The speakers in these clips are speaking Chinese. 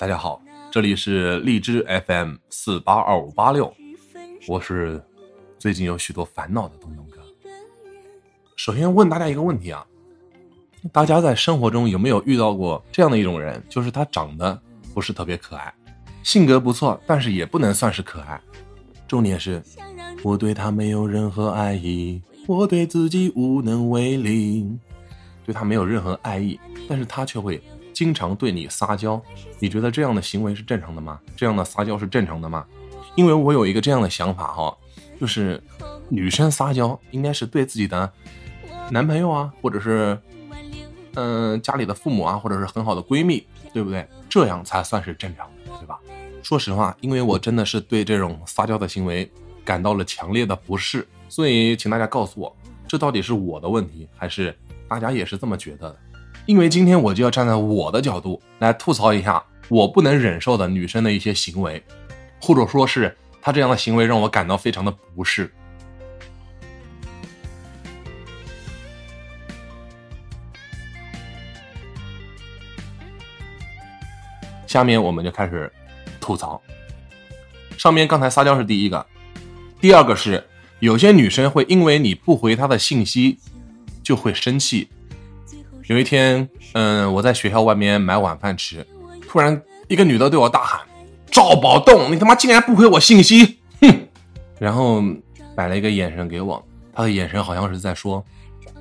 大家好，这里是荔枝 FM 四八二五八六，我是最近有许多烦恼的东东哥。首先问大家一个问题啊，大家在生活中有没有遇到过这样的一种人，就是他长得不是特别可爱，性格不错，但是也不能算是可爱。重点是，我对他没有任何爱意，我对自己无能为力，对他没有任何爱意，但是他却会。经常对你撒娇，你觉得这样的行为是正常的吗？这样的撒娇是正常的吗？因为我有一个这样的想法哈，就是女生撒娇应该是对自己的男朋友啊，或者是嗯家里的父母啊，或者是很好的闺蜜，对不对？这样才算是正常的，对吧？说实话，因为我真的是对这种撒娇的行为感到了强烈的不适，所以请大家告诉我，这到底是我的问题，还是大家也是这么觉得的？因为今天我就要站在我的角度来吐槽一下我不能忍受的女生的一些行为，或者说是她这样的行为让我感到非常的不适。下面我们就开始吐槽。上面刚才撒娇是第一个，第二个是有些女生会因为你不回她的信息就会生气。有一天，嗯，我在学校外面买晚饭吃，突然一个女的对我大喊：“赵宝栋，你他妈竟然不回我信息！”哼，然后摆了一个眼神给我，他的眼神好像是在说：“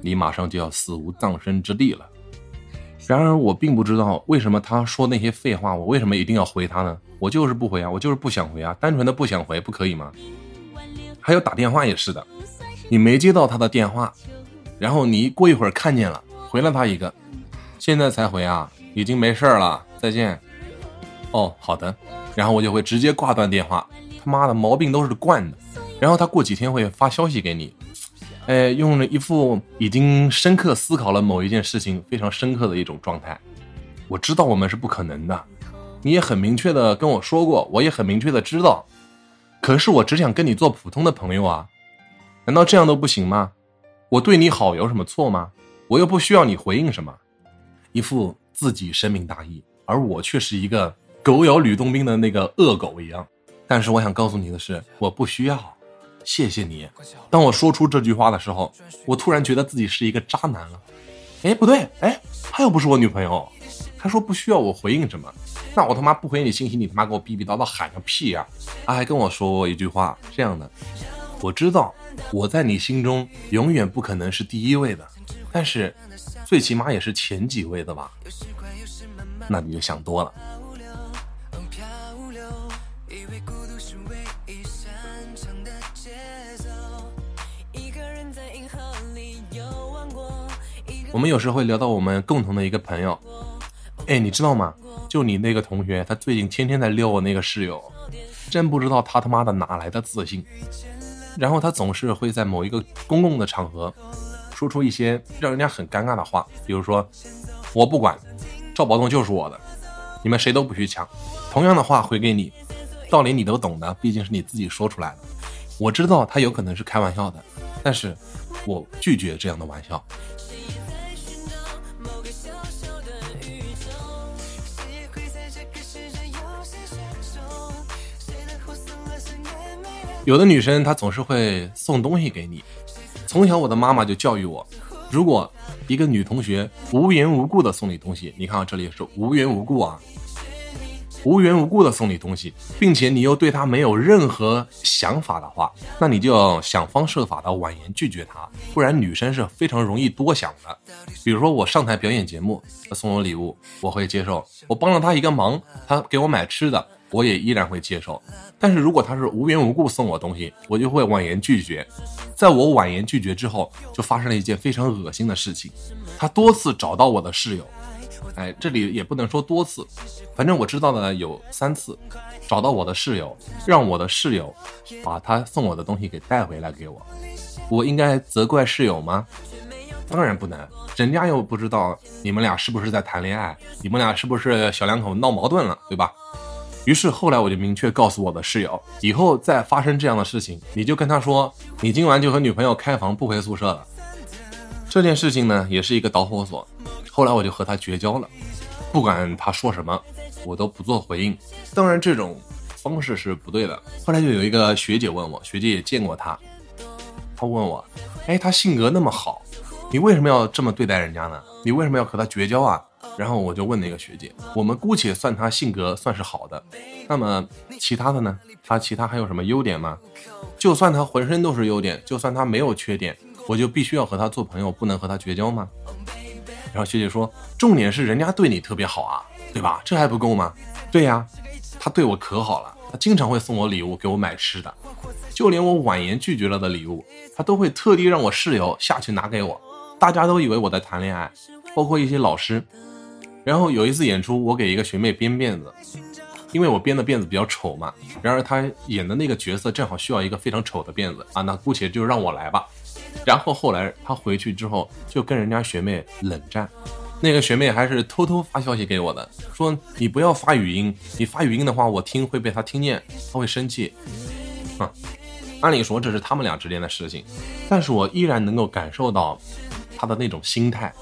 你马上就要死无葬身之地了。”然而我并不知道为什么他说那些废话，我为什么一定要回他呢？我就是不回啊，我就是不想回啊，单纯的不想回，不可以吗？还有打电话也是的，你没接到他的电话，然后你过一会儿看见了。回了他一个，现在才回啊，已经没事了，再见。哦，好的，然后我就会直接挂断电话。他妈的毛病都是惯的。然后他过几天会发消息给你，哎，用了一副已经深刻思考了某一件事情非常深刻的一种状态。我知道我们是不可能的，你也很明确的跟我说过，我也很明确的知道。可是我只想跟你做普通的朋友啊，难道这样都不行吗？我对你好有什么错吗？我又不需要你回应什么，一副自己深明大义，而我却是一个狗咬吕洞宾的那个恶狗一样。但是我想告诉你的是，我不需要，谢谢你。当我说出这句话的时候，我突然觉得自己是一个渣男了。哎，不对，哎，他又不是我女朋友，他说不需要我回应什么，那我他妈不回你信息，你他妈给我逼逼叨叨喊个屁呀！他还跟我说过一句话，这样的，我知道我在你心中永远不可能是第一位的。但是，最起码也是前几位的吧？那你就想多了。我们有时会聊到我们共同的一个朋友，哎，你知道吗？就你那个同学，他最近天天在撩我那个室友，真不知道他他妈的哪来的自信。然后他总是会在某一个公共的场合。说出一些让人家很尴尬的话，比如说“我不管，赵宝东就是我的，你们谁都不许抢”。同样的话回给你，道理你都懂的，毕竟是你自己说出来的。我知道他有可能是开玩笑的，但是我拒绝这样的玩笑。有的女生她总是会送东西给你。从小我的妈妈就教育我，如果一个女同学无缘无故的送你东西，你看这里是无缘无故啊，无缘无故的送你东西，并且你又对她没有任何想法的话，那你就要想方设法的婉言拒绝她，不然女生是非常容易多想的。比如说我上台表演节目，她送我礼物，我会接受；我帮了她一个忙，她给我买吃的。我也依然会接受，但是如果他是无缘无故送我东西，我就会婉言拒绝。在我婉言拒绝之后，就发生了一件非常恶心的事情。他多次找到我的室友，哎，这里也不能说多次，反正我知道的有三次，找到我的室友，让我的室友把他送我的东西给带回来给我。我应该责怪室友吗？当然不能，人家又不知道你们俩是不是在谈恋爱，你们俩是不是小两口闹矛盾了，对吧？于是后来我就明确告诉我的室友，以后再发生这样的事情，你就跟他说，你今晚就和女朋友开房不回宿舍了。这件事情呢，也是一个导火索。后来我就和他绝交了，不管他说什么，我都不做回应。当然，这种方式是不对的。后来就有一个学姐问我，学姐也见过他，她问我，哎，他性格那么好，你为什么要这么对待人家呢？你为什么要和他绝交啊？然后我就问那个学姐，我们姑且算他性格算是好的，那么其他的呢？他其他还有什么优点吗？就算他浑身都是优点，就算他没有缺点，我就必须要和他做朋友，不能和他绝交吗？然后学姐说，重点是人家对你特别好啊，对吧？这还不够吗？对呀，他对我可好了，他经常会送我礼物，给我买吃的，就连我婉言拒绝了的礼物，他都会特地让我室友下去拿给我。大家都以为我在谈恋爱，包括一些老师。然后有一次演出，我给一个学妹编辫子，因为我编的辫子比较丑嘛。然而她演的那个角色正好需要一个非常丑的辫子啊，那姑且就让我来吧。然后后来她回去之后就跟人家学妹冷战，那个学妹还是偷偷发消息给我的，说你不要发语音，你发语音的话我听会被她听见，她会生气。哼，按理说这是他们俩之间的事情，但是我依然能够感受到她的那种心态，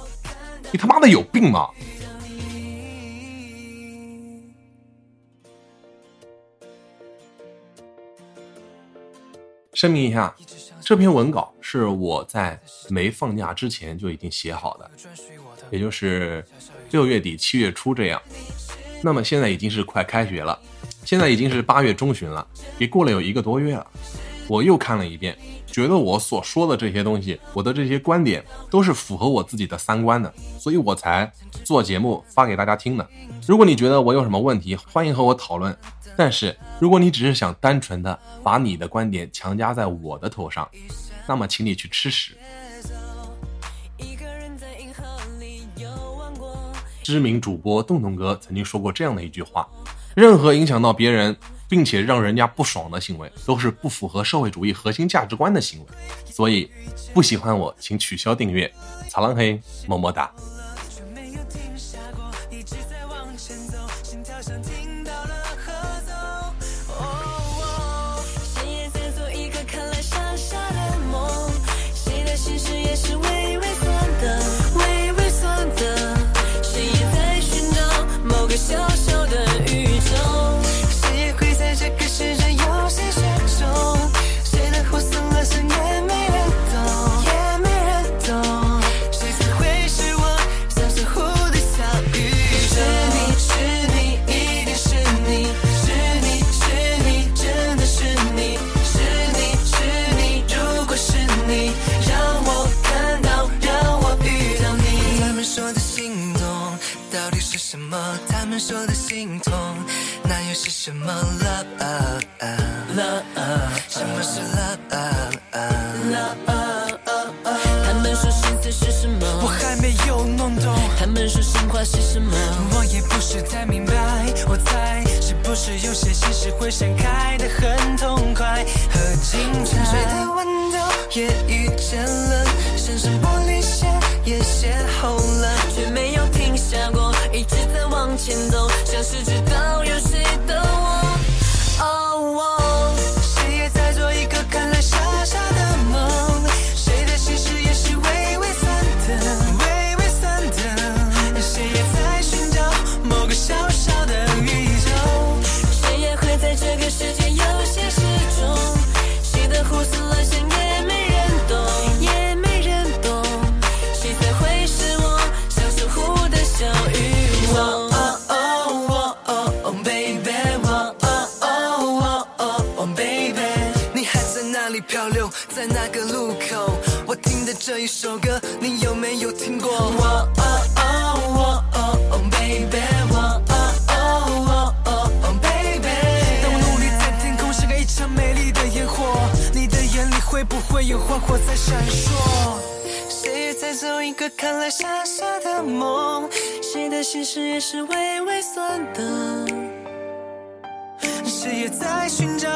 你他妈的有病吗？声明一下，这篇文稿是我在没放假之前就已经写好的，也就是六月底七月初这样。那么现在已经是快开学了，现在已经是八月中旬了，也过了有一个多月了。我又看了一遍，觉得我所说的这些东西，我的这些观点都是符合我自己的三观的，所以我才做节目发给大家听的。如果你觉得我有什么问题，欢迎和我讨论。但是，如果你只是想单纯的把你的观点强加在我的头上，那么请你去吃屎。知名主播洞洞哥曾经说过这样的一句话：任何影响到别人并且让人家不爽的行为，都是不符合社会主义核心价值观的行为。所以，不喜欢我，请取消订阅。擦浪黑，么么哒。什么 love？什么是 love love？他们说心思是什么？我还没有弄懂。他们说心话是什么？我也不是太明白。我猜是不是有些心事会盛开的很前走，像是只这一首歌你有没有听过？我哦哦哦哦，baby，我哦哦哦，baby。当我努力在天空盛开一场美丽的烟火，你的眼里会不会有花火在闪烁？谁也在做一个看来傻傻的梦，谁的心事也是微微酸的，谁也在寻找。